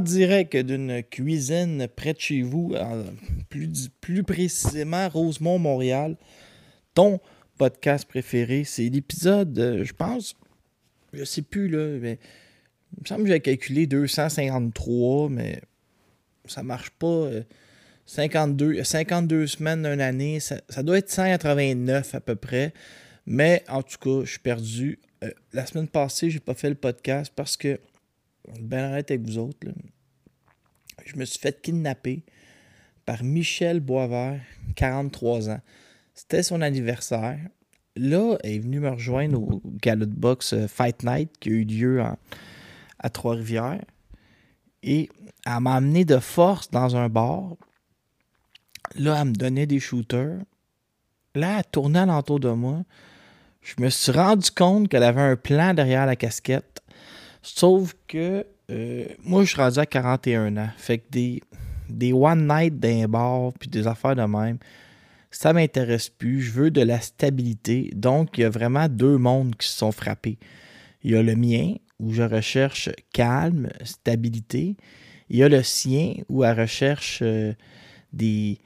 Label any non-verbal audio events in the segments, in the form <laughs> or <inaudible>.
Direct d'une cuisine près de chez vous, plus, plus précisément Rosemont, Montréal, ton podcast préféré. C'est l'épisode, euh, je pense, je sais plus là, mais il me semble que j'ai calculé 253, mais ça marche pas. euh, 52, 52 semaines d'une année, ça, doit être 189 à peu près. Mais en tout cas, je suis perdu. Euh, la semaine passée, j'ai pas fait le podcast parce que ben honnête avec vous autres, je me suis fait kidnapper par Michel Boisvert, 43 ans. C'était son anniversaire. Là, elle est venue me rejoindre au gala de boxe euh, Fight Night qui a eu lieu à Trois-Rivières. Et elle m'a amené de force dans un bar. Là, elle me donnait des shooters. Là, elle tournait alentour de moi. Je me suis rendu compte qu'elle avait un plan derrière la casquette. Sauf que euh, moi, je suis rendu à 41 ans. Fait que des, one night d'un bar puis des affaires de même, ça m'intéresse plus. Je veux de la stabilité. Donc, il y a vraiment deux mondes qui se sont frappés. Il y a le mien, où je recherche calme, stabilité. Il y a le sien, où elle recherche euh, des,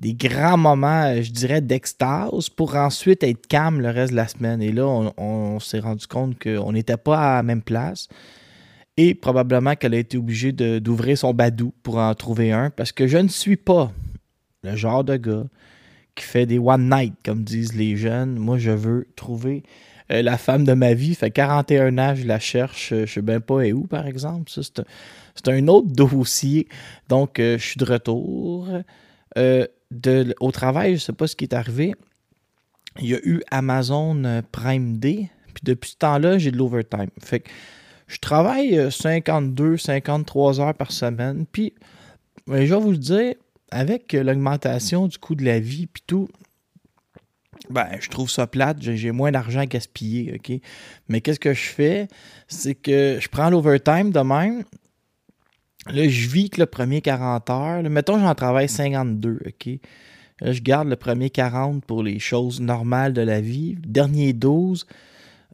des grands moments, euh, je dirais, d'extase pour ensuite être calme le reste de la semaine. Et là, on, s'est rendu compte qu'on n'était pas à la même place. Et probablement qu'elle a été obligée d'ouvrir son badou pour en trouver un parce que je ne suis pas le genre de gars qui fait des one night, comme disent les jeunes. Moi, je veux trouver euh, la femme de ma vie. Fait 41 ans, je la cherche. euh, Je sais bien pas où, par exemple. C'est un, autre dossier. Donc, je suis de retour. Euh, au travail, je sais pas ce qui est arrivé. Il y a eu Amazon euh, Prime Day. Puis depuis ce temps-là, j'ai de l'overtime. Fait que je travaille euh, 52, 53 heures par semaine. Puis, ben, je vais vous le dire, avec euh, l'augmentation du coût de la vie, puis tout, ben, je trouve ça plate. J'ai j'ai moins d'argent à gaspiller, OK? Mais qu'est-ce que je fais? C'est que je prends l'overtime de même. Là, je vis que le premier 40 heures. Mettons, j'en travaille 52, OK? Là, je garde le premier 40 pour les choses normales de la vie. Dernier 12,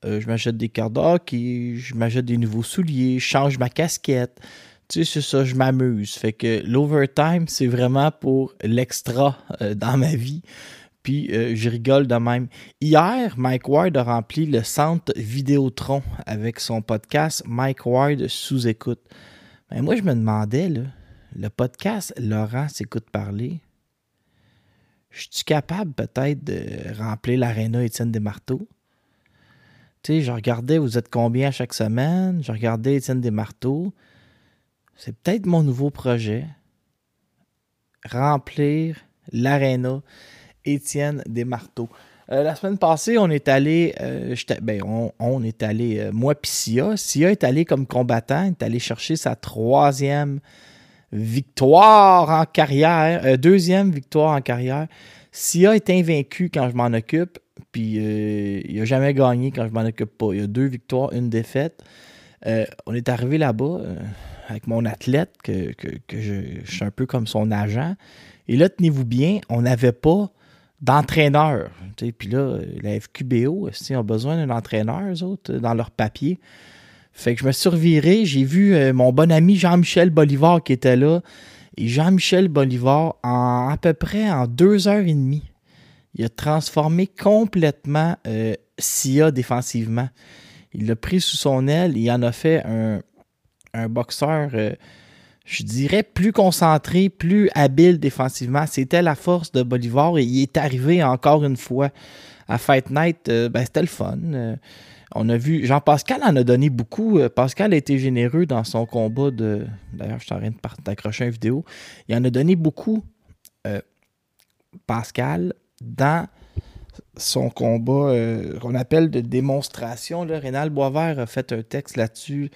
euh, je m'achète des cartes de hockey, je m'achète des nouveaux souliers, je change ma casquette. Tu sais, c'est ça, je m'amuse. Fait que l'overtime, c'est vraiment pour l'extra euh, dans ma vie. Puis euh, je rigole de même. Hier, Mike Ward a rempli le centre Vidéotron avec son podcast Mike Ward sous écoute. Ben, moi, je me demandais, le podcast Laurent s'écoute parler. Je suis capable peut-être de remplir l'aréna Étienne Desmarteaux? Tu sais, je regardais, vous êtes combien chaque semaine? Je regardais Étienne Desmarteaux. C'est peut-être mon nouveau projet. Remplir l'aréna Étienne Desmarteaux. Euh, la semaine passée, on est allé, euh, ben, on, est allé, euh, moi puis Sia. Sia est allé comme combattant, est allé chercher sa troisième victoire en carrière, deuxième victoire en carrière. Sia est invaincu quand je m'en occupe, puis il n'a jamais gagné quand je m'en occupe pas. Il a deux victoires, une défaite. On est arrivé là-bas avec mon athlète, que je, je suis un peu comme son agent. Et là, tenez-vous bien, on n'avait pas d'entraîneur. Tu sais, Puis là, la FQBO, ils ont besoin d'un entraîneur, eux autres, dans leur papier. Fait que je me suis reviré, j'ai vu euh, mon bon ami Jean-Michel Bolivar qui était là. Et Jean-Michel Bolivar, en à peu près en deux heures et demie, il a transformé complètement euh, SIA défensivement. Il l'a pris sous son aile, il en a fait un, un boxeur, euh, je dirais, plus concentré, plus habile défensivement. C'était la force de Bolivar et il est arrivé encore une fois à Fight Night. Euh, ben, c'était le fun. Euh, on a vu, Jean-Pascal en a donné beaucoup. Euh, Pascal a été généreux dans son combat de. D'ailleurs, je suis en train d'accrocher une vidéo. Il en a donné beaucoup, Pascal, dans son combat qu'on appelle de démonstration. Là. Rénal Boisvert a fait un texte là-dessus.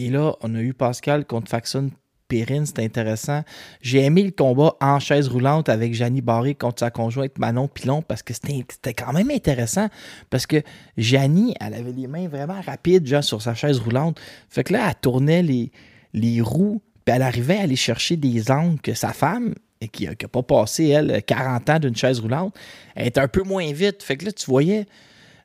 Et là, on a eu Pascal contre Faxon Perrine, c'était intéressant. J'ai aimé le combat en chaise roulante avec Janie Barré contre sa conjointe Manon Pilon parce que c'était quand même intéressant. Parce que Janie, elle avait les mains vraiment rapides genre, sur sa chaise roulante. Fait que là, elle tournait les, les roues, puis elle arrivait à aller chercher des angles que sa femme, qui n'a pas passé, elle, 40 ans d'une chaise roulante, elle était un peu moins vite. Fait que là, tu voyais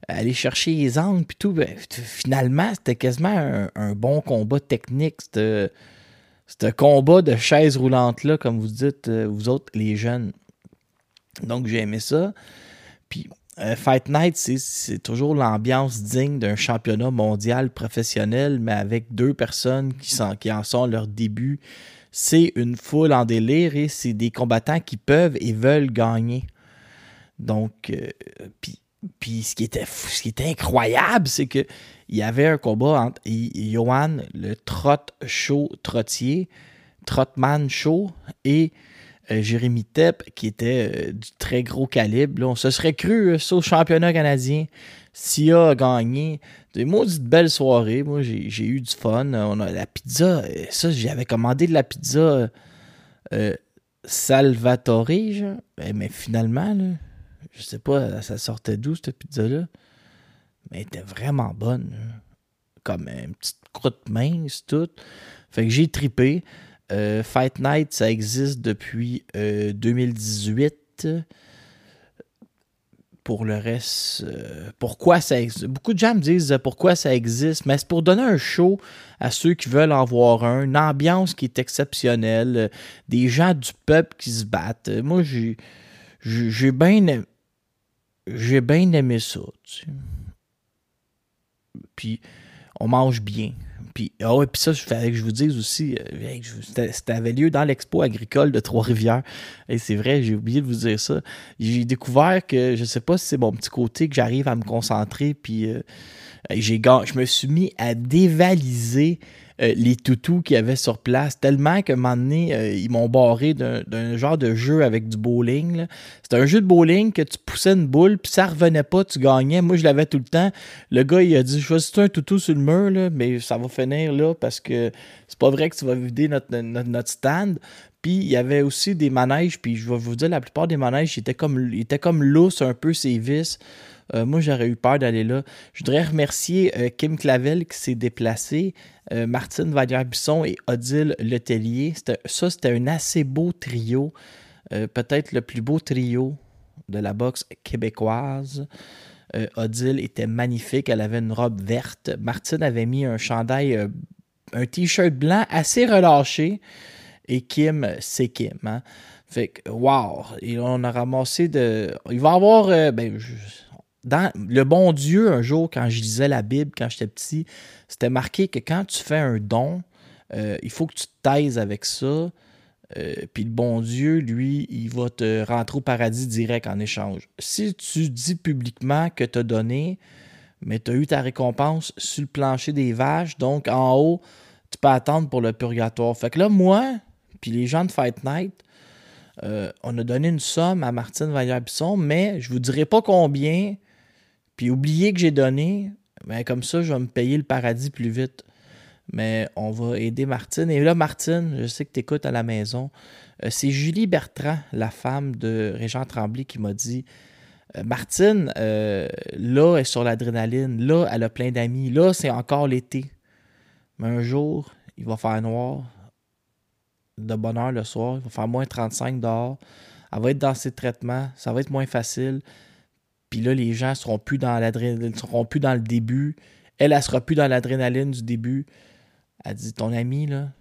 aller chercher les angles puis tout. Ben, finalement, c'était quasiment un, bon combat technique. Un combat de chaise roulante-là, comme vous dites, euh, vous autres, les jeunes. Donc, j'ai aimé ça. Puis, euh, Fight Night, c'est toujours l'ambiance digne d'un championnat mondial professionnel, mais avec deux personnes qui, sont, qui en sont leur début. C'est une foule en délire et c'est des combattants qui peuvent et veulent gagner. Donc, euh, puis puis ce qui était, ce qui était incroyable, c'est qu'il y avait un combat entre Johan, le trot chaud trottier, trotman chaud, et euh, Jérémy Tepp, qui était euh, du très gros calibre. on se serait cru euh, au championnat canadien. Sia a gagné. Des maudites belles soirées. Moi, j'ai eu du fun. On a la pizza. Ça, j'avais commandé de la pizza Salvatore, mais finalement, là, je sais pas, ça sortait d'où cette pizza-là? Mais elle était vraiment bonne. Comme une petite croûte mince, tout. Fait que j'ai tripé. Euh, Fight Night, ça existe depuis 2018. Euh, pour le reste, euh, pourquoi ça existe. Beaucoup de gens me disent pourquoi ça existe, mais c'est pour donner un show à ceux qui veulent en voir un, une ambiance qui est exceptionnelle, des gens du peuple qui se battent. Moi, j'ai, j'ai bien j'ai bien aimé ça. Puis on mange bien. Puis, ah puis ça, il fallait que je vous dise aussi, euh, c'était avait lieu dans l'expo agricole de Trois-Rivières. Et c'est vrai, j'ai oublié de vous dire ça. J'ai découvert que, je sais pas si c'est mon petit côté, que j'arrive à me concentrer, puis euh, j'ai je me suis mis à dévaliser euh, les toutous qu'il y avait sur place, tellement qu'à un moment donné, euh, ils m'ont barré d'un genre de jeu avec du bowling. C'était un jeu de bowling que tu poussais une boule, puis ça revenait pas, tu gagnais. Moi, je l'avais tout le temps. Le gars, il a dit Choisis un toutou sur le mur, là, mais ça va finir là parce que c'est pas vrai que tu vas vider notre, stand. Puis il y avait aussi des manèges, puis je vais vous dire, la plupart des manèges, ils étaient comme, ils un peu, ces vis. Euh, moi, j'aurais eu peur d'aller là. Je voudrais remercier euh, Kim Clavel qui s'est déplacé, euh, Martine Vallière-Bisson et Odile Letellier. Ça, c'était un assez beau trio. Peut-être le plus beau trio de la boxe québécoise. Odile était magnifique. Elle avait une robe verte. Martine avait mis un chandail, un t-shirt blanc assez relâché. Et Kim, c'est Kim. Hein. Fait que, wow! Et on a ramassé de. Il va y avoir. ben, le bon Dieu, un jour, quand je lisais la Bible, quand j'étais petit, c'était marqué que quand tu fais un don, euh, il faut que tu te taises avec ça. Euh, puis le bon Dieu, lui, il va te rentrer au paradis direct en échange. Si tu dis publiquement que tu as donné, mais tu as eu ta récompense sur le plancher des vaches, donc en haut, tu peux attendre pour le purgatoire. Fait que là, moi, puis les gens de Fight Night, euh, on a donné une somme à Martine Vallière-Bisson, mais je ne vous dirai pas combien, puis oubliez que j'ai donné, mais comme ça, je vais me payer le paradis plus vite. Mais on va aider Martine. Et là, Martine, je sais que tu écoutes à la maison. Euh, c'est Julie Bertrand, la femme de Régent Tremblay, qui m'a dit euh, Martine, euh, là, elle est sur l'adrénaline. Là, elle a plein d'amis. Là, c'est encore l'été. Mais un jour, il va faire noir. De bonne heure le soir. Il va faire moins 35 dehors. Elle va être dans ses traitements. Ça va être moins facile. Puis là, les gens seront plus dans l'adrénaline, seront plus dans le début. Elle, elle sera plus dans l'adrénaline du début. Elle dit Ton ami, là,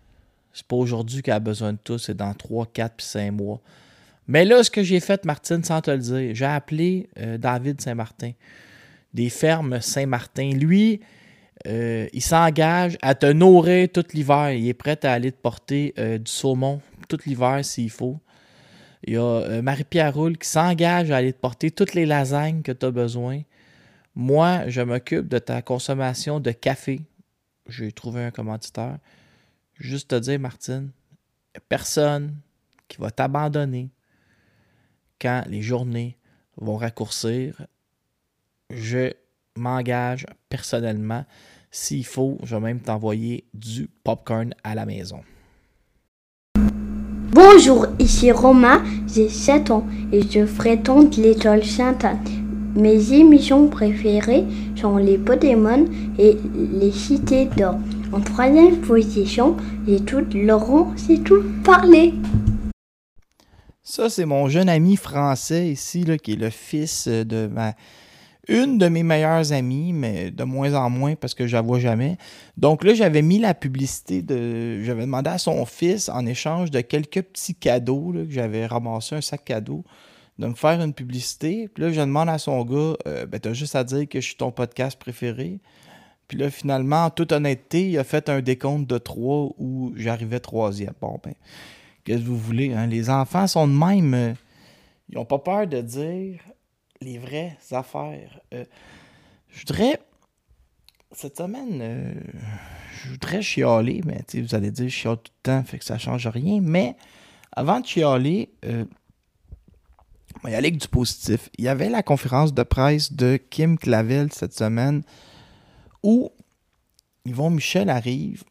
c'est pas aujourd'hui qu'elle a besoin de tout, c'est dans 3, 4 puis 5 mois. Mais là, ce que j'ai fait, Martine, sans te le dire, j'ai appelé euh, David Saint-Martin, des fermes Saint-Martin. Lui, Euh, il s'engage à te nourrir tout l'hiver. Il est prêt à aller te porter euh, du saumon tout l'hiver s'il faut. Il y a euh, Marie-Pierre Roule qui s'engage à aller te porter toutes les lasagnes que tu as besoin. Moi, je m'occupe de ta consommation de café. J'ai trouvé un commanditaire. Juste te dire, Martine, personne qui va t'abandonner quand les journées vont raccourcir. Je m'engage personnellement. S'il faut, je vais même t'envoyer du popcorn à la maison. Bonjour, ici Romain, j'ai 7 ans et je fréquente l'école Sainte-Anne. Mes émissions préférées sont les Pokémon et les Cités d'or. En troisième position, tout Laurent, c'est tout parler. Ça, c'est mon jeune ami français ici, là, qui est le fils de ma, une de mes meilleures amies, mais de moins en moins parce que je la vois jamais. Donc là, j'avais mis la publicité de. J'avais demandé à son fils, en échange de quelques petits cadeaux, que j'avais ramassé un sac cadeau, de me faire une publicité. Puis là, je demande à son gars, euh, ben, t'as juste à dire que je suis ton podcast préféré. Puis là, finalement, en toute honnêteté, il a fait un décompte de trois où j'arrivais troisième. Bon, ben, qu'est-ce que vous voulez, hein? Les enfants sont de même. ils n'ont pas peur de dire les vraies affaires. Euh, je voudrais. Cette semaine, euh, je voudrais chialer, mais vous allez dire je chiale tout le temps, fait que ça change rien. Mais avant de chialer, va y aller avec du positif. Il y avait la conférence de presse de Kim Clavel cette semaine où Yvon Michel arrive.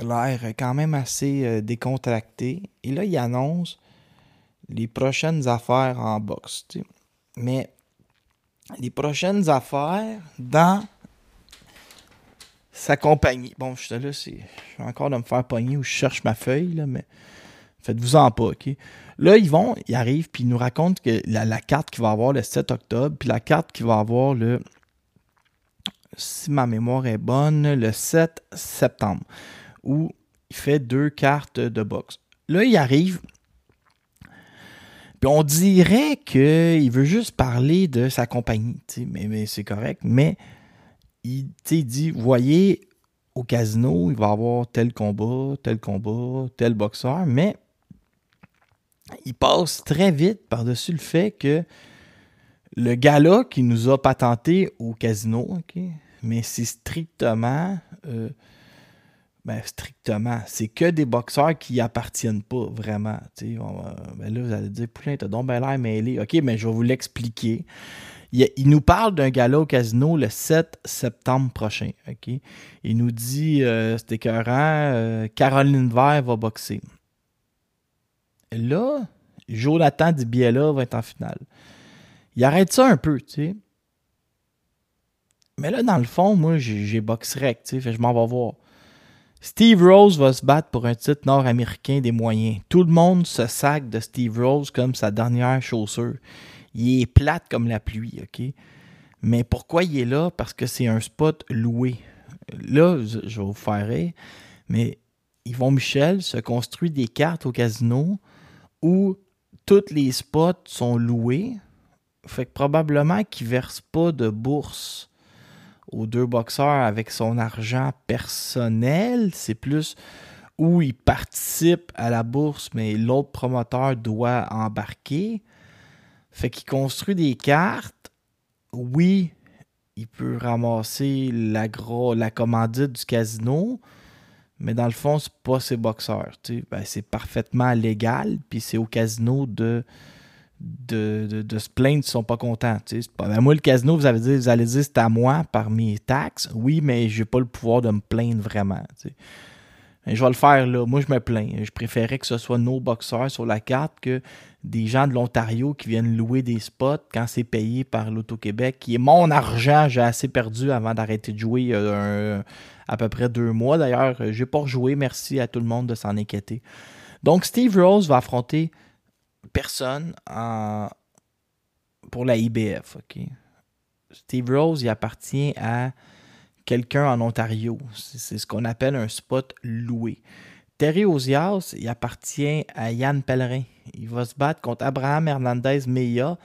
Il a l'air quand même assez euh, décontracté. Et là, il annonce les prochaines affaires en boxe. Mais les prochaines affaires dans sa compagnie. Bon, je suis là, c'est. Je vais encore de me faire pogner où je cherche ma feuille, là, mais faites-vous en pas, OK? Là, ils vont, ils arrivent, puis ils nous racontent que la, la carte qu'il va avoir le 7 octobre, puis la carte qu'il va avoir le. Si ma mémoire est bonne, le 7 septembre, où il fait deux cartes de boxe. Là, il arrive, on dirait qu'il veut juste parler de sa compagnie, mais, c'est correct. Mais il, dit, voyez, au casino, il va avoir tel combat, tel combat, tel boxeur, mais il passe très vite par-dessus le fait que le gala qui nous a patenté au casino, mais c'est strictement... euh, ben, strictement. C'est que des boxeurs qui appartiennent pas vraiment. On ben là, vous allez dire, Poulain, t'as donc ben l'air mêlé. OK, mais je vais vous l'expliquer. Il, nous parle d'un gala au casino le 7 septembre prochain. OK? Il nous dit, euh, c'est écœurant, euh, Caroline Vert va boxer. Là, Jonathan Dibiela va être en finale. Il arrête ça un peu, tu sais. Mais là, dans le fond, moi, j'ai j'ai box rec, tu sais, je m'en vais voir. Steve Rose va se battre pour un titre nord-américain des moyens. Tout le monde se sac de Steve Rose comme sa dernière chaussure. Il est plate comme la pluie, OK? Mais pourquoi il est là? Parce que c'est un spot loué. Là, je vais vous faire rire, mais Yvon Michel se construit des cartes au casino où tous les spots sont loués. Fait que probablement qu'il verse pas de bourse aux deux boxeurs avec son argent personnel. C'est plus où il participe à la bourse, mais l'autre promoteur doit embarquer. Fait qu'il construit des cartes. Oui, il peut ramasser la, la commandite du casino, mais dans le fond, c'est pas ses boxeurs. Ben, c'est parfaitement légal, puis c'est au casino de, de, de, se plaindre s'ils sont pas contents. pas- ben, moi, le casino, vous, avez dit, vous allez dire c'est à moi par mes taxes. Oui, mais j'ai pas le pouvoir de me plaindre vraiment. Mais je vais le faire là. Moi, je me plains. Je préférais que ce soit nos boxeurs sur la carte que des gens de l'Ontario qui viennent louer des spots quand c'est payé par l'Auto-Québec, qui est mon argent. J'ai assez perdu avant d'arrêter de jouer il y a à peu près deux mois. D'ailleurs, j'ai pas rejoué. Merci à tout le monde de s'en inquiéter. Donc, Steve Rose va affronter personne en- pour la IBF. ok? Steve Rose, il appartient à quelqu'un en Ontario. C'est ce qu'on appelle un spot loué. Terry Ozias, il appartient à Yann Pellerin. Il va se battre contre Abraham Hernandez Meya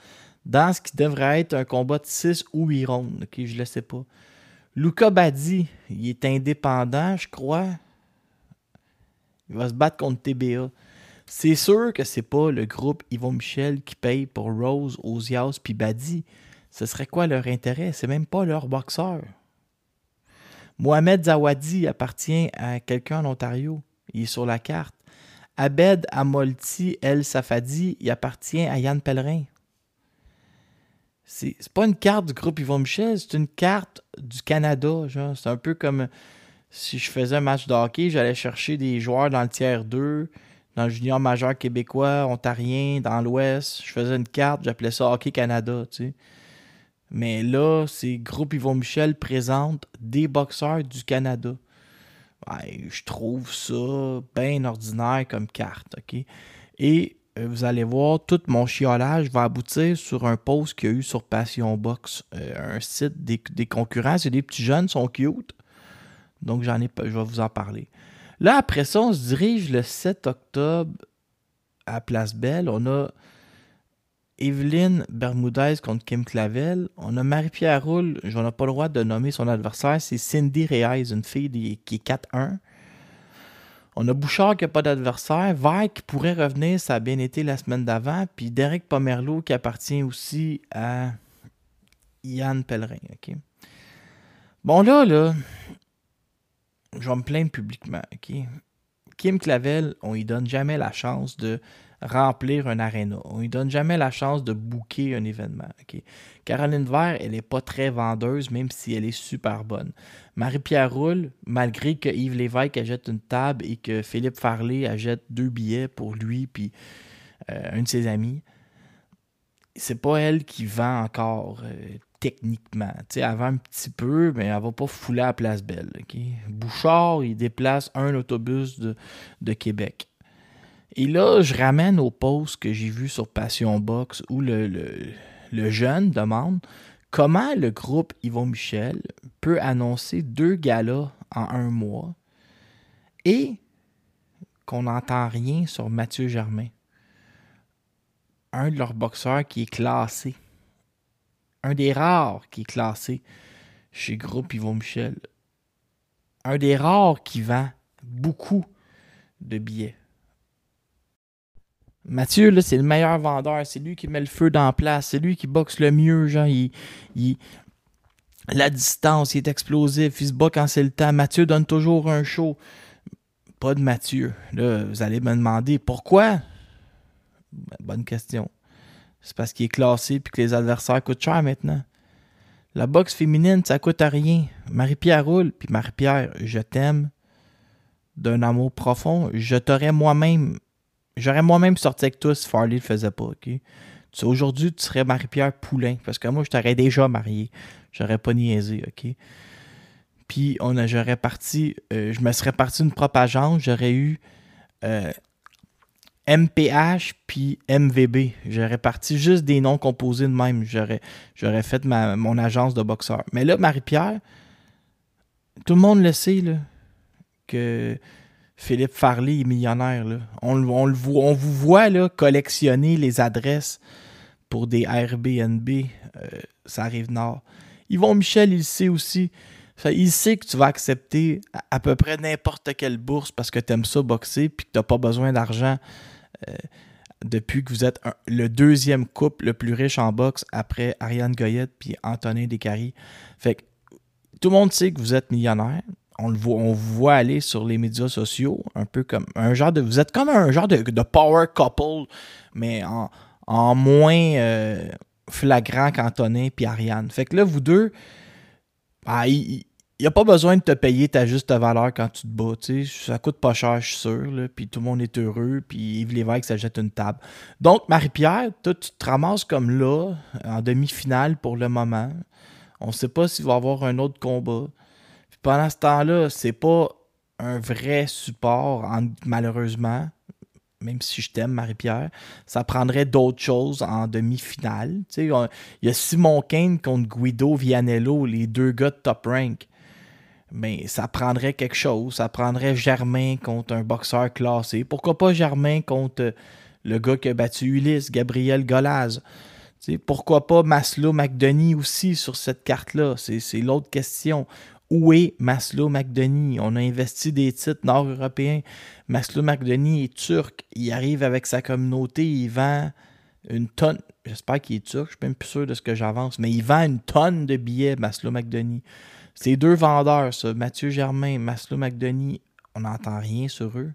dans ce qui devrait être un combat de 6 ou 8 rounds. Ok, je ne le sais pas. Luca Badi, il est indépendant, je crois. Il va se battre contre TBA. C'est sûr que c'est pas le groupe Yvon Michel qui paye pour Rose, Ozias puis Badi. Ce serait quoi leur intérêt? C'est même pas leur boxeur. Mohamed Zawadi appartient à quelqu'un en Ontario. Il est sur la carte. Abed Amolti El Safadi, il appartient à Yann Pellerin. C'est pas une carte du groupe Yvon Michel, c'est une carte du Canada. C'est un peu comme si je faisais un match de hockey, j'allais chercher des joueurs dans le tiers 2, dans le junior majeur québécois, ontarien, dans l'Ouest. Je faisais une carte, j'appelais ça Hockey Canada. Mais là, c'est Groupe Yvon Michel présente des boxeurs du Canada. je trouve ça bien ordinaire comme carte. ok? Et euh, vous allez voir, tout mon chiolage va aboutir sur un post qu'il y a eu sur Passion Box, euh, un site des, concurrents. C'est des petits jeunes, sont cute. Donc, j'en ai je vais vous en parler. Là, après ça, on se dirige le 7 octobre à Place Belle. On a Evelyne Bermudez contre Kim Clavel. On a Marie-Pierre Roule, je n'ai pas le droit de nommer son adversaire, c'est Cindy Reyes, une fille qui est 4-1. On a Bouchard qui n'a pas d'adversaire. Vert qui pourrait revenir, ça a bien été la semaine d'avant. Puis Derek Pomerleau qui appartient aussi à Yann Pellerin. Bon, là, là, je vais me plaindre publiquement. Kim Clavel, on lui donne jamais la chance de remplir un aréna. On lui donne jamais la chance de booker un événement. Caroline Vert, elle n'est pas très vendeuse, même si elle est super bonne. Marie-Pierre Roule, malgré que Yves Lévesque achète une table et que Philippe Farley achète deux billets pour lui puis euh, un de ses amis, c'est pas elle qui vend encore euh, techniquement. elle vend un petit peu, mais elle va pas fouler à Place Belle. Bouchard, il déplace un autobus de, Québec. Et là, je ramène au post que j'ai vu sur Passion Box où le, le, jeune demande comment le groupe Yvon Michel peut annoncer deux galas en un mois et qu'on n'entend rien sur Mathieu Germain. Un de leurs boxeurs qui est classé. Un des rares qui est classé chez Groupe Yvon Michel. Un des rares qui vend beaucoup de billets. Mathieu, c'est le meilleur vendeur. C'est lui qui met le feu dans la place. C'est lui qui boxe le mieux. Genre, il, la distance, il est explosif. Il se bat quand c'est le temps. Mathieu donne toujours un show. Pas de Mathieu. Là, vous allez me demander pourquoi? Ben, bonne question. C'est parce qu'il est classé et que les adversaires coûtent cher maintenant. La boxe féminine, ça coûte à rien. Marie-Pierre roule, puis Marie-Pierre, je t'aime d'un amour profond. Je t'aurais moi-même J'aurais moi-même sorti avec toi si Farley le faisait pas? Aujourd'hui, tu serais Marie-Pierre Poulain, parce que moi, je t'aurais déjà marié. J'aurais pas niaisé, ok? Puis, on j'aurais parti, euh, je me serais parti une propre agence, j'aurais eu MPH puis MVB. J'aurais parti juste des noms composés de même. J'aurais, fait ma, mon agence de boxeur. Mais là, Marie-Pierre, tout le monde le sait, là, que Philippe Farley est millionnaire. On, vous voit là, collectionner les adresses pour des Airbnb. Euh, ça arrive nord. Yvon Michel, il sait aussi. il sait que tu vas accepter à, peu près n'importe quelle bourse parce que tu aimes ça boxer et que tu n'as pas besoin d'argent depuis que vous êtes le deuxième couple le plus riche en boxe après Ariane Goyette puis Antonin Descaries. Fait que tout le monde sait que vous êtes millionnaire on le voit, on vous voit aller sur les médias sociaux, un peu comme un genre de. Vous êtes comme un genre de, power couple, mais en, moins euh, flagrant qu'Antonin et Ariane. Fait que là, vous deux, bah, il n'y a pas besoin de te payer ta juste valeur quand tu te bats. Ça coûte pas cher, je suis sûr. Puis tout le monde est heureux. Puis Yves Lévesque, ça jette une table. Donc, Marie-Pierre, toi, tu te ramasses comme là, en demi-finale pour le moment. On ne sait pas s'il va y avoir un autre combat pendant ce temps-là, c'est pas un vrai support, malheureusement. Même si je t'aime, Marie-Pierre, ça prendrait d'autres choses en demi-finale. Il y a Simon Kane contre Guido Vianello, les deux gars de top rank. Mais ça prendrait quelque chose. Ça prendrait Germain contre un boxeur classé. Pourquoi pas Germain contre le gars qui a battu Ulysse, Gabriel Golaz. Pourquoi pas Maslow McDonough aussi sur cette carte-là? C'est l'autre question. Où est Maslow McDonough? On a investi des titres nord-européens. Maslow McDonough est turc. Il arrive avec sa communauté, il vend une tonne. J'espère qu'il est turc, je suis même plus sûr de ce que j'avance, mais il vend une tonne de billets, Maslow McDonough. C'est deux vendeurs, ça. Mathieu Germain, Maslow McDonough, on n'entend rien sur eux.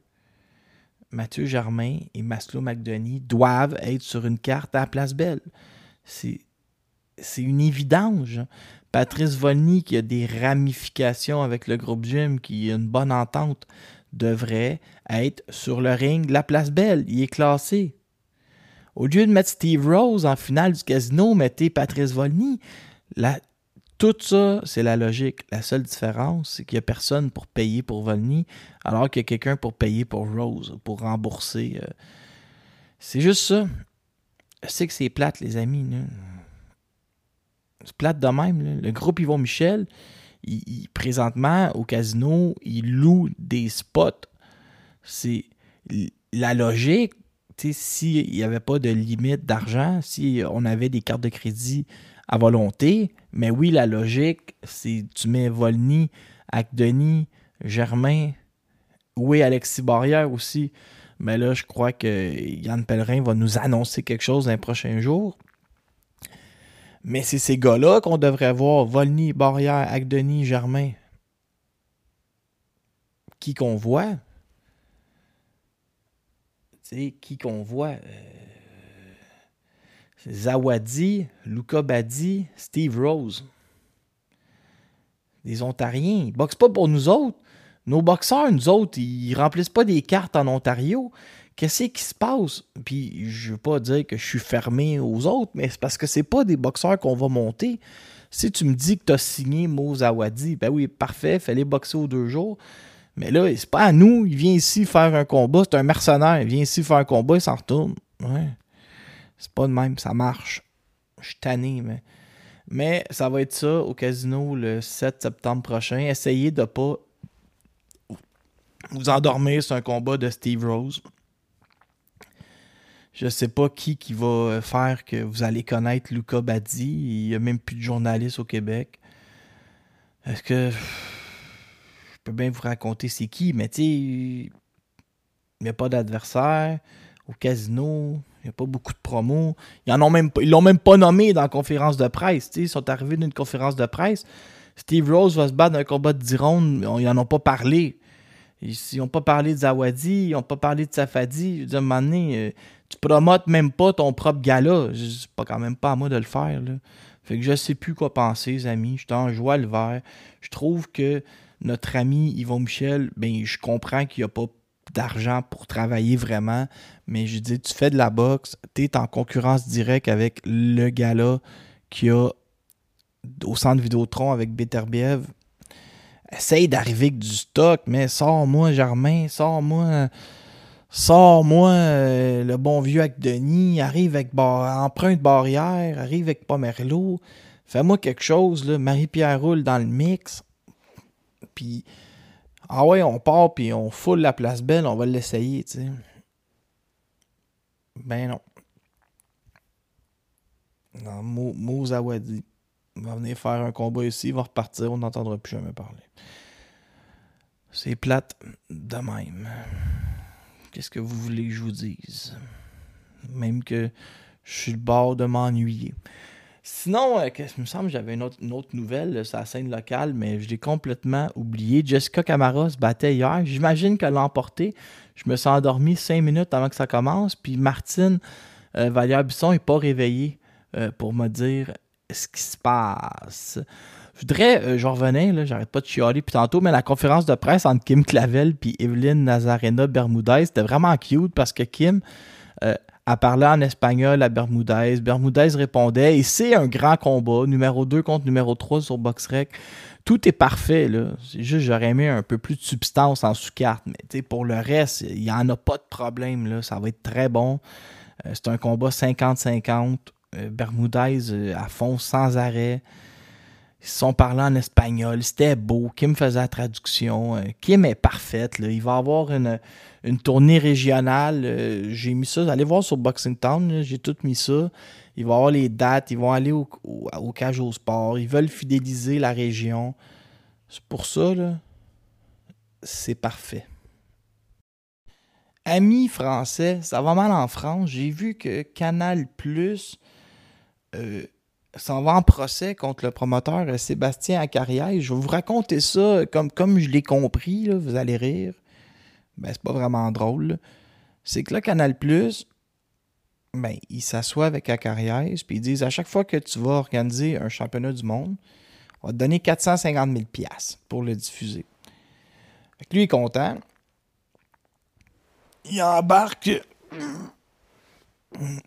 Mathieu Germain et Maslow McDonough doivent être sur une carte à la Place Belle. C'est une évidence. genre. Patrice Volny, qui a des ramifications avec le groupe Jim, qui a une bonne entente, devrait être sur le ring de la Place Belle. Il est classé. Au lieu de mettre Steve Rose en finale du casino, mettez Patrice Volny. Tout ça, c'est la logique. La seule différence, c'est qu'il n'y a personne pour payer pour Volny, alors qu'il y a quelqu'un pour payer pour Rose, pour rembourser. euh. C'est juste ça. Je sais que c'est plate, les amis. C'est plate de même. Le groupe Yvon Michel, il, présentement, au casino, il loue des spots. C'est la logique. S'il n'y avait pas de limite d'argent, si on avait des cartes de crédit à volonté, mais oui, la logique, c'est tu mets Volny, Denis, Germain, oui, Alexis Barrière aussi. Mais là, je crois que Yann Pellerin va nous annoncer quelque chose dans les prochains jours. Mais c'est ces gars-là qu'on devrait voir. Volny, Barrière, Denis, Germain. Qui qu'on voit? Tu sais, qui qu'on voit? Euh, Zawadi, Luca Badi, Steve Rose. Des Ontariens. Ils boxent pas pour nous autres. Nos boxeurs, nous autres, ils remplissent pas des cartes en Ontario. Qu'est-ce qui se passe? Puis je veux pas dire que je suis fermé aux autres, mais c'est parce que c'est pas des boxeurs qu'on va monter. Si tu me dis que tu as signé Mo Zawadi, ben oui, parfait, fallait boxer aux deux jours. Mais là, c'est pas à nous. Il vient ici faire un combat. C'est un mercenaire. Il vient ici faire un combat, il s'en retourne. C'est pas de même, ça marche. Je suis tanné, mais. Mais ça va être ça au casino le 7 septembre prochain. Essayez de pas vous endormir sur un combat de Steve Rose. Je sais pas qui qui va faire que vous allez connaître Luca Badi. Il n'y a même plus de journalistes au Québec. Est-ce que je peux bien vous raconter c'est qui, mais tu sais, il n'y a pas d'adversaire au casino. Il n'y a pas beaucoup de promos. Ils en même l'ont même pas nommé dans la conférence de presse. tu sais. Ils sont arrivés d'une conférence de presse. Steve Rose va se battre dans combat de 10 rounds. mais on- Ils n'en ont pas parlé. Ils n'ont pas parlé de Zawadi, ils n'ont pas parlé de Safadi. Je veux dire, à un moment donné, euh, tu promotes même pas ton propre gala. C'est pas quand même pas à moi de le faire. Là. Fait que je sais plus quoi penser, les amis. Je suis en joie le vert. Je trouve que notre ami Yvon Michel, ben je comprends qu'il n'y a pas d'argent pour travailler vraiment. Mais je dis, tu fais de la boxe, tu es en concurrence directe avec le qu'il y a au centre Vidéotron avec Beterbiev. Essaye d'arriver avec du stock, mais sors-moi Germain, sors-moi. Sors-moi euh, le bon vieux avec Denis, arrive avec bar- empreinte barrière, arrive avec Pomerleau. Fais-moi quelque chose, là. Marie-Pierre roule dans le mix. Puis, ah ouais, on part, puis on foule la place belle, on va l'essayer, tu sais. Ben non. Non, Mo, Zawadi va venir faire un combat ici, il va repartir, on n'entendra plus jamais parler. C'est plate de même. Qu'est-ce que vous voulez que je vous dise? Même que je suis le bord de m'ennuyer. Sinon, euh, il me semble que j'avais une autre, nouvelle sur la scène locale, mais je l'ai complètement oublié. Jessica Camara se battait hier. J'imagine qu'elle l'a emporté. Je me suis endormi cinq minutes avant que ça commence. Puis Martine euh, Vallière-Bisson n'est pas réveillée euh, pour me dire ce qui se passe. Je voudrais, euh, je revenais, là, j'arrête pas de chialer puis tantôt, mais la conférence de presse entre Kim Clavel puis Evelyne Nazarena Bermudez, c'était vraiment cute parce que Kim euh, a parlé en espagnol à Bermudez. Bermudez répondait et c'est un grand combat, numéro 2 contre numéro 3 sur BoxRec. Tout est parfait, là. C'est juste, j'aurais aimé un peu plus de substance en sous-carte, mais pour le reste, il n'y en a pas de problème, là. Ça va être très bon. Euh, c'est un combat 50-50. Euh, Bermudez euh, à fond, sans arrêt. Ils se sont parlé en espagnol. C'était beau. Kim faisait la traduction. Euh, Kim est parfaite. Il va avoir une, une tournée régionale. Euh, J'ai mis ça. Allez voir sur Boxing Town. J'ai tout mis ça. Il va avoir les dates, ils vont aller au, au, au cage au sport, ils veulent fidéliser la région. C'est pour ça, là, c'est parfait. Amis français, ça va mal en France. J'ai vu que Canal Plus euh, s'en va en procès contre le promoteur euh, Sébastien Acariès. Je vais vous raconter ça comme, je l'ai compris, vous allez rire. Ben, c'est pas vraiment drôle. C'est que là, Canal Plus, ben, ils s'assoient avec Acariès, puis ils disent à chaque fois que tu vas organiser un championnat du monde, on va te donner 450 000 pour le diffuser. Fait que lui est content. Il embarque.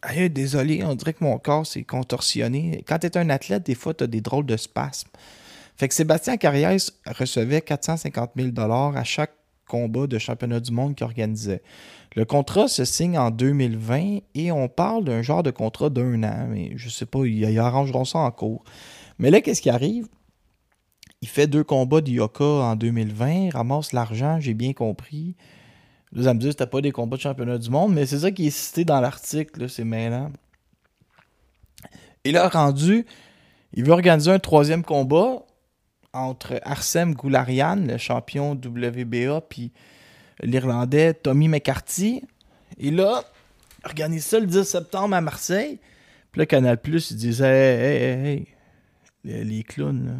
Hey, désolé, on dirait que mon corps s'est contorsionné. Quand tu es un athlète, des fois, tu as des drôles de spasmes. Fait que Sébastien Carrière recevait 450 000 à chaque combat de championnat du monde qu'il organisait. Le contrat se signe en 2020 et on parle d'un genre de contrat d'un an, mais je sais pas, ils, ils arrangeront ça en cours. Mais là, qu'est-ce qui arrive? Il fait deux combats de Yoka en 2020, ramasse l'argent, j'ai bien compris. Là, ça me dit c'était pas des combats de championnat du monde, mais c'est ça qui est cité dans l'article, c'est mêlant. Et là, rendu, il veut organiser un troisième combat entre Arsène Goularian, le champion WBA, puis l'Irlandais Tommy McCarthy. Et là, organise ça le 10 septembre à Marseille. Puis là, Canal Plus, il disait Hey, hey, hey, les, les clowns, là.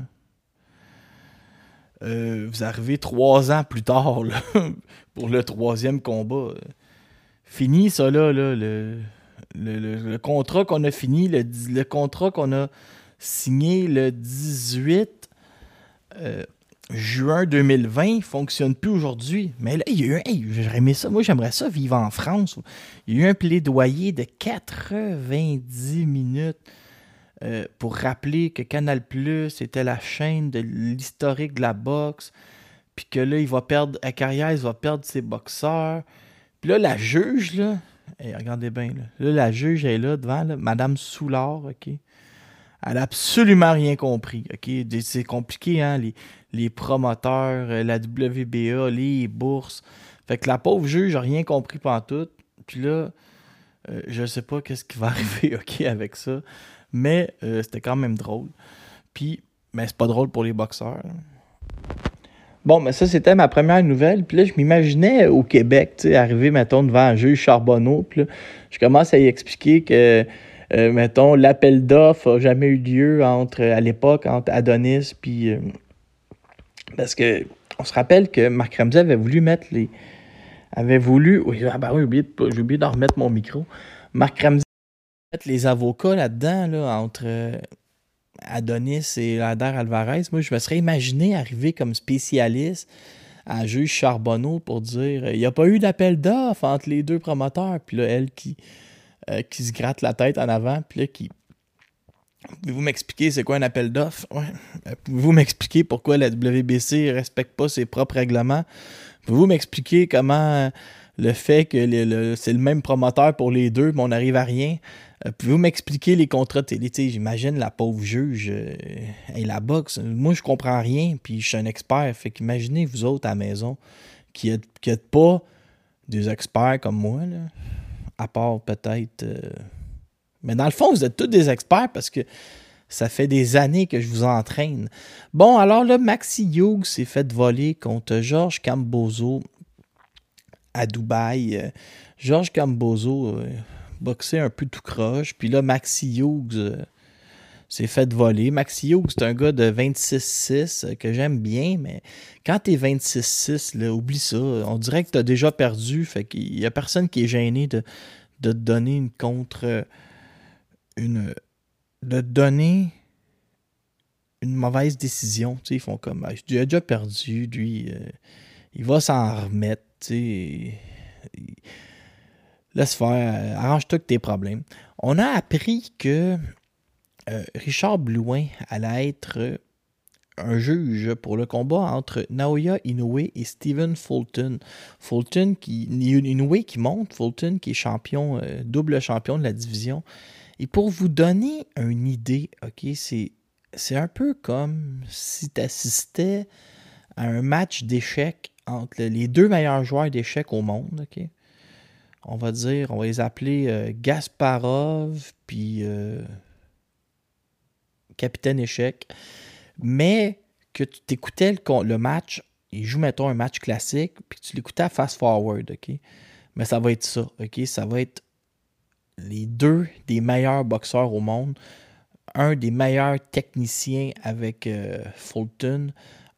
Euh, vous arrivez trois ans plus tard là, pour le troisième combat. Fini ça là, le, le, le, contrat qu'on a fini, le, le contrat qu'on a signé le 18 euh, juin 2020 ne fonctionne plus aujourd'hui. Mais là, il y a eu, hey, ça. Moi, j'aimerais ça vivre en France. Il y a eu un plaidoyer de 90 minutes euh, pour rappeler que Canal Plus était la chaîne de l'historique de la boxe, puis que là, il va perdre, à carrière, il va perdre ses boxeurs. Puis là, la juge, là, hey, regardez bien, là, là, la juge est là devant, là, Madame Soulard, OK? Elle n'a absolument rien compris, OK? C'est compliqué, hein, les, les promoteurs, euh, la WBA, les bourses. Fait que la pauvre juge n'a rien compris pendant tout. Puis là, euh, je sais pas qu'est-ce qui va <laughs> arriver, OK, avec ça. Mais euh, c'était quand même drôle. Puis, mais c'est pas drôle pour les boxeurs. Bon, mais ça, c'était ma première nouvelle. Puis là, je m'imaginais au Québec, tu sais, arriver, mettons, devant un juge Charbonneau. Puis là, je commence à y expliquer que, euh, mettons, l'appel d'offres n'a jamais eu lieu entre, à l'époque, entre Adonis puis. Euh, parce que, on se rappelle que Marc Ramsey avait voulu mettre les. avait voulu. Ah ben oui, j'ai oublié, d'en remettre mon micro. Marc Ramsey mettre les avocats là-dedans, là, entre Adonis et Lader Alvarez. Moi, je me serais imaginé arriver comme spécialiste à juge Charbonneau pour dire il n'y a pas eu d'appel d'offres entre les deux promoteurs. Puis là, elle qui, euh, qui se gratte la tête en avant, puis là, qui. Pouvez-vous m'expliquer c'est quoi un appel d'offres? Euh, Pouvez-vous m'expliquer pourquoi la WBC ne respecte pas ses propres règlements? Pouvez-vous m'expliquer comment le fait que c'est le même promoteur pour les deux, mais on n'arrive à rien? Euh, Pouvez-vous m'expliquer les contrats télé? J'imagine la pauvre juge euh, et la boxe. Moi, je comprends rien, puis je suis un expert. Fait qu'imaginez vous autres à la maison qui n'êtes pas des experts comme moi, à part peut-être. Euh... Mais dans le fond, vous êtes tous des experts parce que ça fait des années que je vous entraîne. Bon, alors là, Maxi Hughes s'est fait voler contre Georges Cambozo à Dubaï. Georges Cambozo euh, boxait un peu tout croche. Puis là, Maxi Hughes euh, s'est fait voler. Maxi Hughes, c'est un gars de 26-6 euh, que j'aime bien, mais quand t'es 26-6, là, oublie ça. On dirait que t'as déjà perdu. Fait qu'il y a personne qui est gêné de, de te donner une contre. Une. De te donner une mauvaise décision. Tu ils font comme. Ah, il a déjà perdu, lui. euh, il va s'en remettre. Laisse faire, euh, arrange-toi tes problèmes. On a appris que euh, Richard Blouin allait être euh, un juge pour le combat entre Naoya Inoue et Stephen Fulton. Fulton qui Inoue qui monte, Fulton qui est champion, double champion de la division. Et pour vous donner une idée, ok, c'est c'est un peu comme si tu assistais à un match d'échecs entre les deux meilleurs joueurs d'échecs au monde. On va dire, on va les appeler euh, Gasparov, puis euh, Capitaine Échec. Mais que tu t'écoutais le, le match, il joue, mettons, un match classique, puis tu l'écoutais à fast-forward, OK? Mais ça va être ça, OK? Ça va être les deux des meilleurs boxeurs au monde, un des meilleurs techniciens avec euh, Fulton,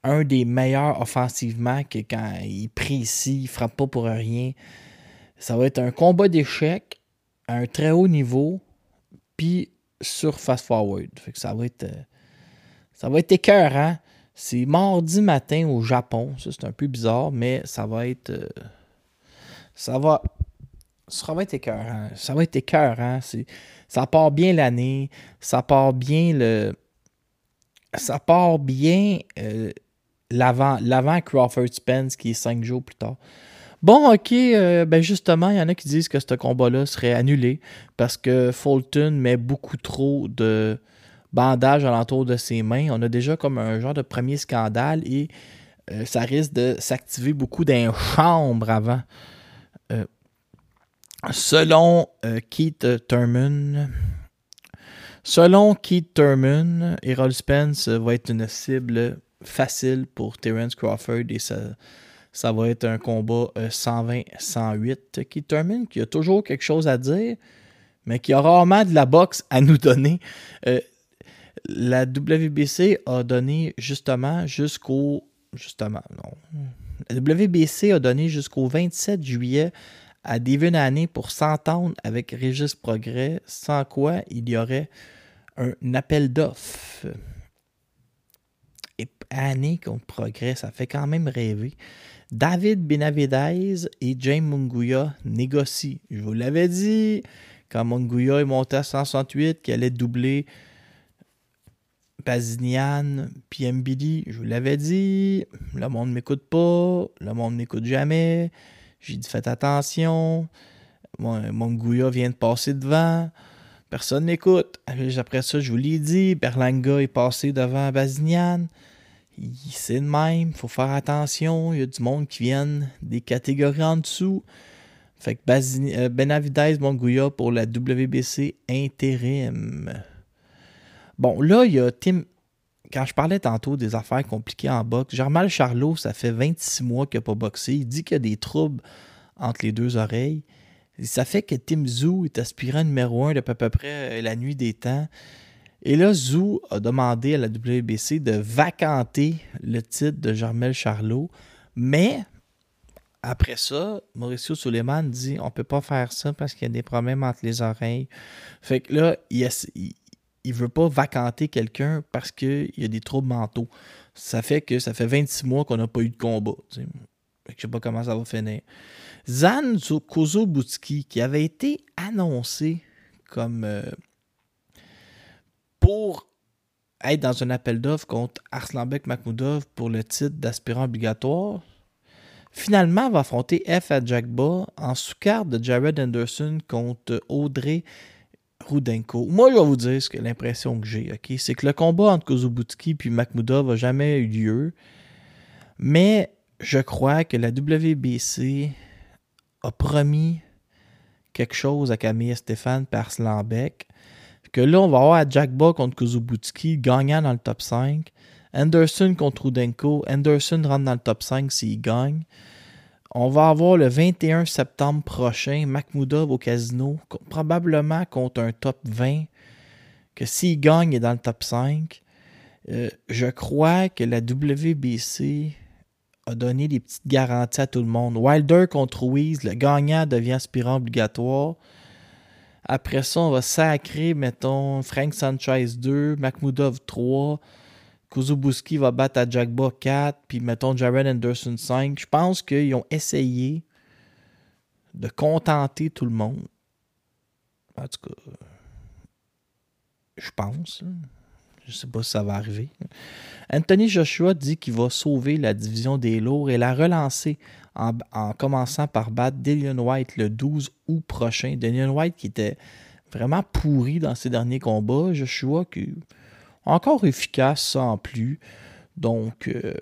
un des meilleurs offensivement que quand il est précis, il frappe pas pour rien. Ça va être un combat d'échecs à un très haut niveau, puis sur fast forward. Fait que ça va être euh, ça va être écœurant. C'est mardi matin au Japon. Ça, c'est un peu bizarre, mais ça va être. euh, ça va. Ça va être écœurant. Ça va être écœurant. Ça part bien l'année. Ça part bien le. Ça part bien euh, l'avant, l'avant Crawford Spence qui est cinq jours plus tard. Bon, ok, euh, ben justement, il y en a qui disent que ce combat-là serait annulé parce que Fulton met beaucoup trop de bandage alentour de ses mains. On a déjà comme un genre de premier scandale et euh, ça risque de s'activer beaucoup dans les chambres avant. Euh, selon Keith Thurman, selon Keith Thurman, Errol Spence va être une cible facile pour Terence Crawford et ça, ça va être un combat euh, 120-108. Keith Thurman qui a toujours quelque chose à dire, mais qui a rarement de la boxe à nous donner. Euh, la WBC a donné justement jusqu'au. Justement, non. La WBC a donné jusqu'au 27 juillet à Devin Haney pour s'entendre avec Régis Progrès, sans quoi il y aurait un appel d'offres. Et Haney contre Progrès, ça fait quand même rêver. David Benavidez et James Munguia négocient. Je vous l'avais dit, quand Munguia est monté à 168, qu'il allait doubler Bazinian, puis Mbili, je vous l'avais dit, le monde ne m'écoute pas, le monde n'écoute jamais. J'ai dit faites attention. Mon, mon vient de passer devant. Personne n'écoute. Après ça, je vous l'ai dit, Berlanga est passé devant Bazinian. C'est de même, faut faire attention. Il y a du monde qui viennent des catégories en dessous. Fait que euh, Benavidez Monguia pour la WBC intérim. Bon, là, il y a Tim. Quand je parlais tantôt des affaires compliquées en boxe, Germal Charlot, ça fait 26 mois qu'il n'a pas boxé. Il dit qu'il y a des troubles entre les deux oreilles. Et ça fait que Tim Zou est aspirant numéro un depuis à peu près la nuit des temps. Et là, Zou a demandé à la WBC de vacanter le titre de Germel Charlot. Mais après ça, Mauricio Suleiman dit on peut pas faire ça parce qu'il y a des problèmes entre les oreilles. Fait que là, il, il veut pas vacanter quelqu'un parce qu'il y a des troubles mentaux. Ça fait que ça fait 26 mois qu'on n'a pas eu de combat. Je sais pas comment ça va finir. Zan Kozobutski, qui avait été annoncé comme euh, pour être dans un appel d'offres contre Arslanbek Makhmoudov pour le titre d'aspirant obligatoire, finalement va affronter F. Adjagba en sous-carte de Jared Anderson contre Audrey Rudenko. Moi, je vais vous dire ce que l'impression que j'ai, ok? C'est que le combat entre Kozubutski et Makhmoudov n'a jamais eu lieu. Mais je crois que la WBC a promis quelque chose à Camille Stéphane par Arslanbek. Que là, on va avoir Jackba contre Kozubutski gagnant dans le top 5. Anderson contre Rudenko. Anderson rentre dans le top 5 s'il gagne. On va avoir le 21 septembre prochain Makhmoudov au casino, probablement contre un top 20, que s'il gagne, il est dans le top 5. Euh, je crois que la WBC a donné des petites garanties à tout le monde. Wilder contre Ruiz, le gagnant devient aspirant obligatoire. Après ça, on va sacrer, mettons, Frank Sanchez 2, Makhmoudov 3, Kuzubuski va battre à Jackba 4, puis mettons Jared Anderson 5. Je pense qu'ils ont essayé de contenter tout le monde. En tout cas, je pense. Je sais pas si ça va arriver. Anthony Joshua dit qu'il va sauver la division des lourds et la relancer en, en commençant par battre Dillian White le 12 août prochain. Dillian White qui était vraiment pourri dans ses derniers combats. Joshua qui encore efficace sans plus. Donc, euh,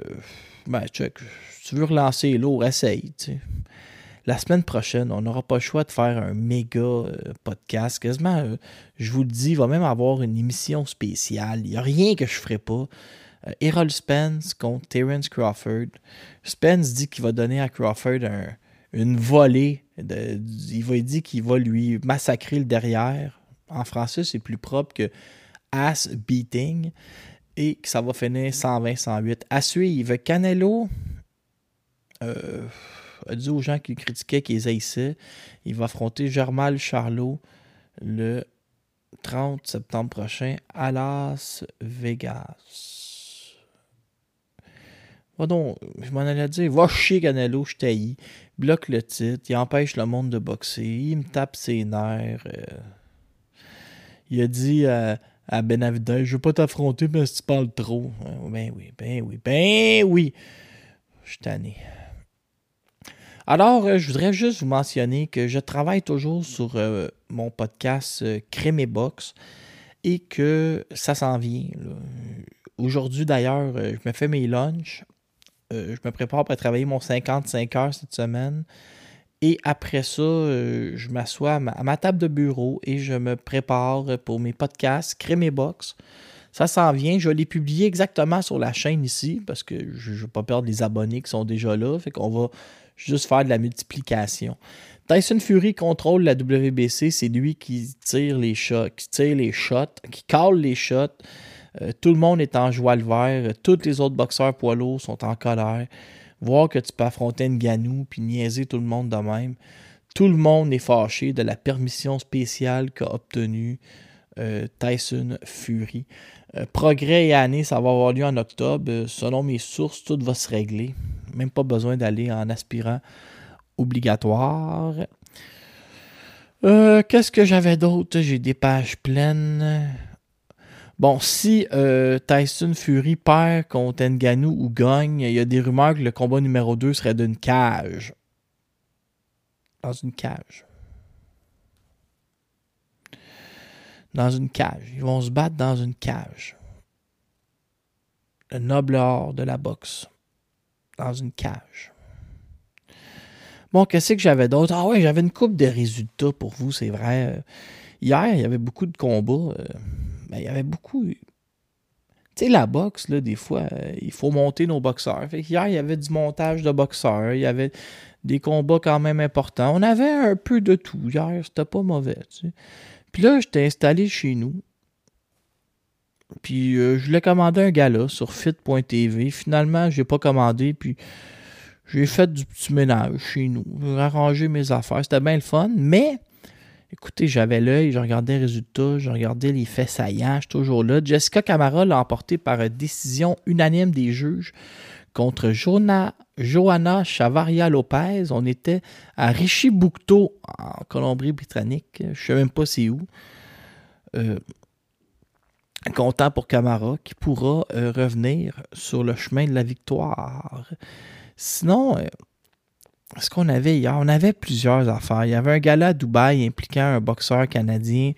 ben, check. Si tu veux relancer lourd, essaye. La semaine prochaine, on n'aura pas le choix de faire un méga euh, podcast. Quasiment, euh, je vous le dis, il va même avoir une émission spéciale. Il n'y a rien que je ne ferai pas. Euh, Errol Spence contre Terence Crawford. Spence dit qu'il va donner à Crawford une volée. il va dire qu'il va lui massacrer le derrière. En français, c'est plus propre que ass beating. Et que ça va finir 120-108. À suivre, Canelo a dit aux gens qui critiquaient qu'ils haïssaient, il va affronter Germal Charlot le 30 septembre prochain à Las Vegas. Donc, je m'en allais dire, va chier Canelo, je t'haïs. Bloque le titre, il empêche le monde de boxer, il me tape ses nerfs. Euh. Il a dit à, à Benavidez, je veux pas t'affronter parce que tu parles trop. Ben oui, ben oui, ben oui. Je suis tanné. Alors, euh, je voudrais juste vous mentionner que je travaille toujours sur euh, mon podcast euh, Crème et Box et que ça s'en vient. Aujourd'hui, d'ailleurs, je me fais mes lunchs. Je me prépare pour travailler mon 55 heures cette semaine. Et après ça, je m'assois à, ma table de bureau et je me prépare pour mes podcasts Crème et Box. Ça s'en vient. Je vais les publier exactement sur la chaîne ici parce que je ne veux pas perdre les abonnés qui sont déjà là. Fait qu'on va juste faire de la multiplication. Tyson Fury contrôle la WBC, c'est lui qui tire les shots, qui tire les shots, qui cale les shots. Euh, tout le monde est en joie le vert. Tous les autres boxeurs poids sont en colère. Voir que tu peux affronter une ganou puis niaiser tout le monde de même. Tout le monde est fâché de la permission spéciale qu'a obtenue euh, Tyson Fury. Euh, progrès et année, ça va avoir lieu en octobre. selon mes sources, tout va se régler. Même pas besoin d'aller en aspirant obligatoire. Qu'est-ce que j'avais d'autre? J'ai des pages pleines. Bon, si euh, Tyson Fury perd contre Nganou ou gagne, il y a des rumeurs que le combat numéro 2 serait d'une cage. Dans une cage. Dans une cage. Ils vont se battre dans une cage. Le noble art de la boxe dans une cage. Bon, qu'est-ce que j'avais d'autre? Ah ouais, j'avais une coupe de résultats pour vous, c'est vrai. Euh, hier, il y avait beaucoup de combats. Euh, mais il y avait beaucoup. Tu sais, la boxe, là, des fois, euh, il faut monter nos boxeurs. hier, il y avait du montage de boxeurs. Il y avait des combats quand même importants. On avait un peu de tout hier. C'était pas mauvais. Puis là, j'étais installé chez nous. Puis euh, je l'ai commandé un gala sur fit.tv. Finalement, je n'ai pas commandé. Puis j'ai fait du petit ménage chez nous. J'ai arrangé mes affaires. C'était bien le fun. Mais écoutez, j'avais l'œil, je regardais les résultats, je regardais les faits saillants. Toujours là. Jessica Camara l'a emporté par décision unanime des juges contre Johanna Chavaria Lopez. On était à Richiboucto, en Colombie-Britannique. Je ne sais même pas c'est où. Euh, content pour Camara qui pourra euh, revenir sur le chemin de la victoire. Sinon, euh, ce qu'on avait hier, on avait plusieurs affaires. Il y avait un gala à Dubaï impliquant un boxeur canadien.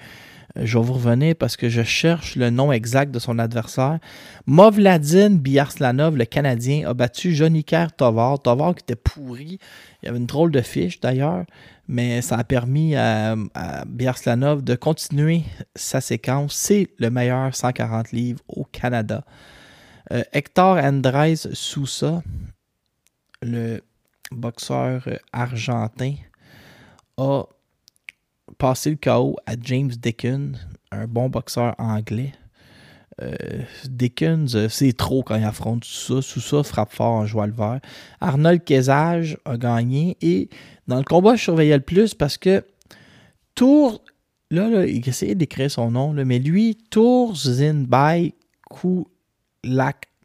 Euh, je vais vous revenir parce que je cherche le nom exact de son adversaire. Movladin Biarslanov, le Canadien, a battu Johnny Kerr Tovar. Tovar qui était pourri. Il y avait une drôle de fiche d'ailleurs mais ça a permis à, Biarslanov de continuer sa séquence. C'est le meilleur 140 livres au Canada. Euh, Hector Andrés Sousa, le boxeur argentin, a passé le chaos à James Dickens, un bon boxeur anglais. Euh, Dickens, euh, c'est trop quand il affronte Sousa. Sousa frappe fort en joie le vert. Arnold Kesage a gagné et dans le combat, je surveillais le plus parce que Tour, là, il essayait d'écrire son nom, mais lui, Tour Zinbai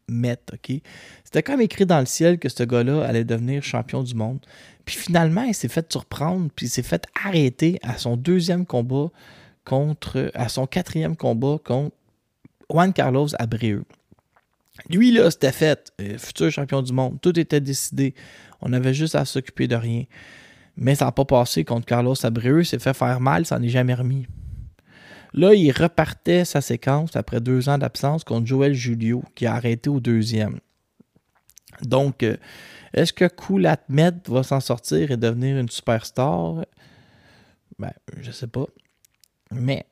OK? C'était comme écrit dans le ciel que ce gars-là allait devenir champion du monde. Puis finalement, il s'est fait surprendre, puis il s'est fait arrêter à son deuxième combat contre, à son quatrième combat contre Juan Carlos Abreu. Lui, là, c'était fait, euh, futur champion du monde. Tout était décidé. On avait juste à s'occuper de rien. Mais ça n'a pas passé contre Carlos Abreu. Il s'est fait faire mal, ça n'est jamais remis. Là, il repartait sa séquence après deux ans d'absence contre Joël Julio, qui a arrêté au deuxième. Donc, euh, Est-ce que Koulatmet va s'en sortir et devenir une superstar? Ben, je sais pas. Mais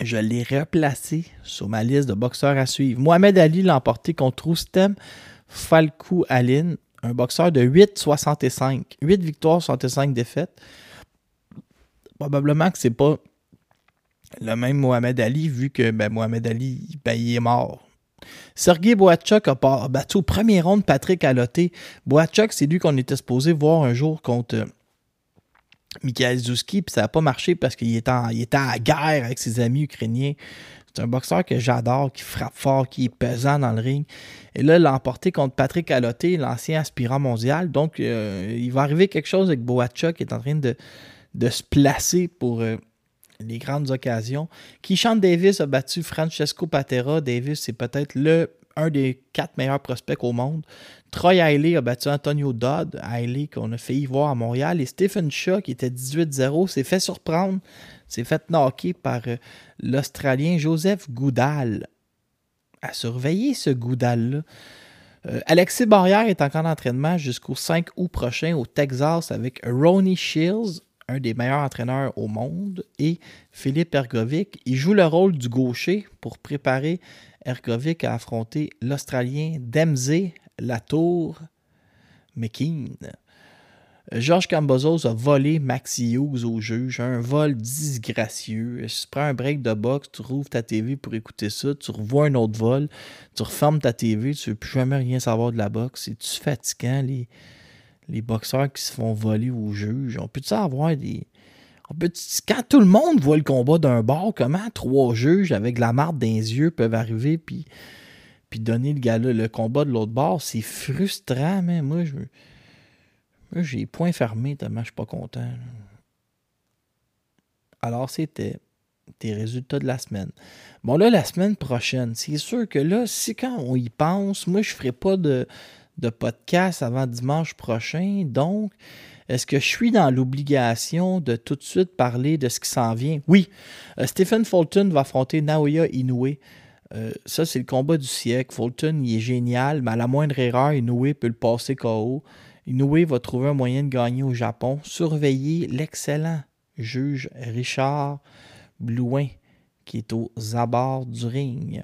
je l'ai replacé sur ma liste de boxeurs à suivre. Mohamed Ali l'a emporté contre Roustem Falkou Aline, un boxeur de 8-65. 8 victoires, 65 défaites. Probablement que c'est pas le même Mohamed Ali, vu que ben, Mohamed Ali, ben, il est mort. Sergei Boachuk a battu au premier round Patrick Aloté. Boachuk, c'est lui qu'on était supposé voir un jour contre euh, Mikhail Zouski, puis ça n'a pas marché parce qu'il était, était à guerre avec ses amis ukrainiens. C'est un boxeur que j'adore, qui frappe fort, qui est pesant dans le ring. Et là, l'a emporté contre Patrick Aloté, l'ancien aspirant mondial. Donc, euh, il va arriver quelque chose avec Boachuk qui est en train de, de se placer pour euh, les grandes occasions. Keyshawn Davis a battu Francesco Patera. Davis, c'est peut-être le un des quatre meilleurs prospects au monde. Troy Haley a battu Antonio Dodd, Haley qu'on a failli voir à Montréal. Et Stephen Shaw, qui était 18-0, s'est fait surprendre, s'est fait knocker par euh, l'Australien Joseph Goudal. À surveiller ce Goudal-là. Euh, Alexis Barrière est encore en entraînement jusqu'au 5 août prochain au Texas avec Ronnie Shields, un des meilleurs entraîneurs au monde, et Philippe Ergovic. Il joue le rôle du gaucher pour préparer Ergovic à affronter l'Australien Dempsey Latour McKean. Georges Cambozos a volé Maxi Hughes au juge, un vol disgracieux. Si tu prends un break de boxe, tu rouvres ta TV pour écouter ça, tu revois un autre vol, tu refermes ta TV, tu ne veux plus jamais rien savoir de la boxe. C'est-tu fatigant, les, les boxeurs qui se font voler au juge? On peut-tu avoir des. Quand tout le monde voit le combat d'un bord, comment trois juges avec la marde dans les yeux peuvent arriver puis, puis donner le, le combat de l'autre bord? C'est frustrant, mais moi, je moi, j'ai point fermé tellement je suis pas content. Alors, c'était tes résultats de la semaine. Bon, là, la semaine prochaine, c'est sûr que là, si quand on y pense, moi, je ne ferai pas de, de podcast avant dimanche prochain. Donc, est-ce que je suis dans l'obligation de tout de suite parler de ce qui s'en vient? Oui. Euh, Stephen Fulton va affronter Naoya Inoue. Euh, ça, c'est le combat du siècle. Fulton, il est génial, mais à la moindre erreur, Inoue peut le passer KO. Inoue va trouver un moyen de gagner au Japon. Surveillez l'excellent juge Richard Blouin, qui est aux abords du ring.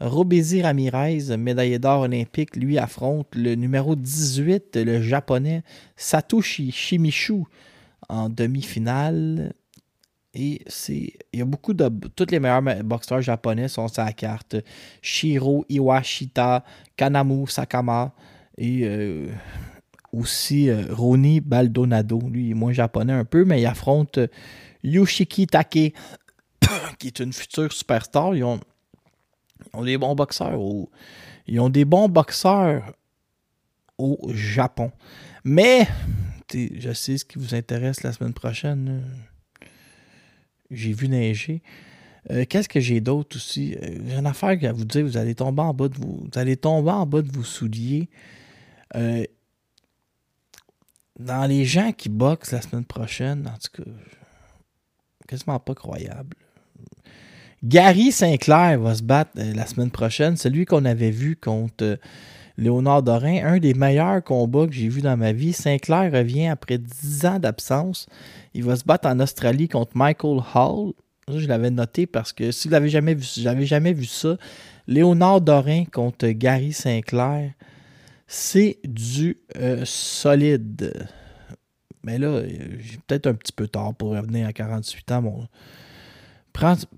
Robézy Ramirez, médaillé d'or olympique, lui affronte le numéro 18, le japonais Satoshi Shimichu, en demi-finale. Et c'est. Il y a beaucoup de. Tous les meilleurs boxeurs japonais sont sur la carte. Shiro Iwashita, Kanamu Sakama et euh, aussi euh, Roni Baldonado. Lui, il est moins japonais un peu, mais il affronte Yoshiki Take, <coughs> qui est une future superstar. Des bons boxeurs. ils ont des bons boxeurs au Japon. Mais, je sais ce qui vous intéresse la semaine prochaine. J'ai vu neiger. Euh, qu'est-ce que j'ai d'autre aussi? J'ai une affaire à vous dire, vous allez tomber en bas de vous. Vous allez tomber en bas de vos souliers dans les gens qui boxent la semaine prochaine, en tout cas, quasiment pas croyable. Gary Sinclair va se battre euh, la semaine prochaine, celui qu'on avait vu contre euh, Léonard Dorin, un des meilleurs combats que j'ai vu dans ma vie. Sinclair revient après 10 ans d'absence. Il va se battre en Australie contre Michael Hall. je l'avais noté parce que si vous l'avez jamais vu, j'avais jamais vu ça. Léonard Dorin contre Gary Sinclair c'est du euh, solide. Mais là, j'ai peut-être un petit peu tard pour revenir à 48 ans. Bon.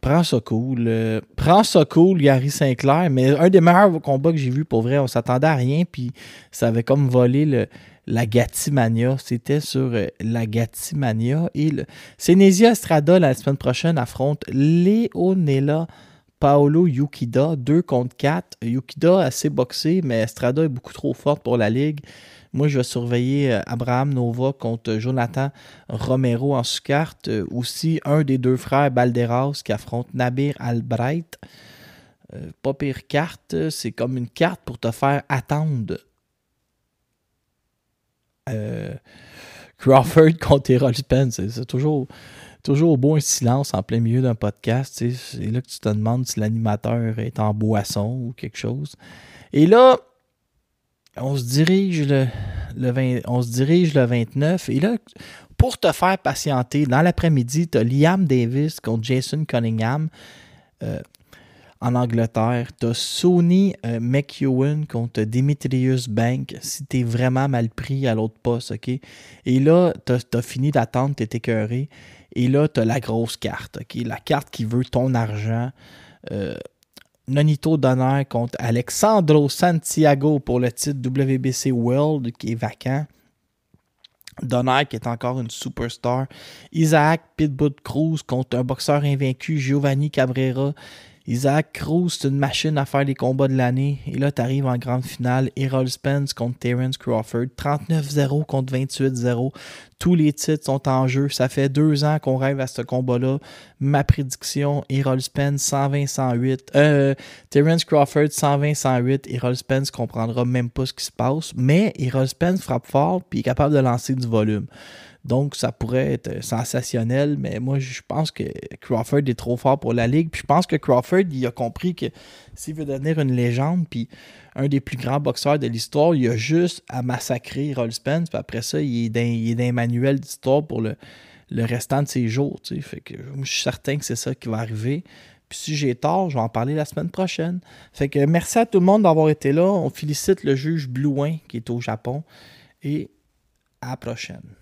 Prends, ça cool. Euh, prends ça cool, Gary Sinclair. Mais un des meilleurs combats que j'ai vu, pour vrai, on s'attendait à rien. Puis ça avait comme volé le, la Gatimania. C'était sur euh, la Gatimania. Et le... Sénésia Estrada, la semaine prochaine, affronte Léonella Paolo Yukida, 2 contre 4. Yukida assez boxé, mais Estrada est beaucoup trop forte pour la ligue. Moi, je vais surveiller euh, Abraham Nova contre Jonathan Romero en sous-carte. Euh, aussi, un des deux frères Balderas qui affronte Nabir Albright. Euh, pas pire carte, c'est comme une carte pour te faire attendre. Crawford <laughs> contre Errol Spence, c'est toujours toujours beau un silence en plein milieu d'un podcast. C'est là que tu te demandes si l'animateur est en boisson ou quelque chose. Et là, on se dirige le, le 20 on se dirige le 29. Et là, pour te faire patienter, dans l'après-midi, tu as Liam Davis contre Jason Cunningham euh, en Angleterre. Tu as Sony euh, McEwen contre Demetrius Bank si tu es vraiment mal pris à l'autre poste. OK? Et là, tu as, fini d'attendre, tu es écœuré. Et là, tu as la grosse carte. OK? La carte qui veut ton argent. Euh, Nonito Donner contre Alexandro Santiago pour le titre WBC World qui est vacant. Donner qui est encore une superstar. Isaac Pitbull Cruz contre un boxeur invaincu, Giovanni Cabrera. Isaac Cruz, c'est une machine à faire les combats de l'année. Et là, tu arrives en grande finale. Errol Spence contre Terence Crawford. 39-0 contre 28-0. Tous les titres sont en jeu. Ça fait deux ans qu'on rêve à ce combat-là. Ma prédiction, Errol Spence 120-108. Euh, Terence Crawford 120-108. Errol Spence comprendra même pas ce qui se passe. Mais Errol Spence frappe fort et est capable de lancer du volume. Donc, ça pourrait être sensationnel, mais moi, je pense que Crawford est trop fort pour la ligue. Puis je pense que Crawford, il a compris que s'il veut devenir une légende, puis un des plus grands boxeurs de l'histoire, il a juste à massacrer Roll Spence. Puis après ça, il est dans, il manuel d'histoire pour le, restant de ses jours. Fait que je suis certain que c'est ça qui va arriver. Puis si j'ai tort, je vais en parler la semaine prochaine. Fait que merci à tout le monde d'avoir été là. On félicite le juge Blouin qui est au Japon. Et à la prochaine.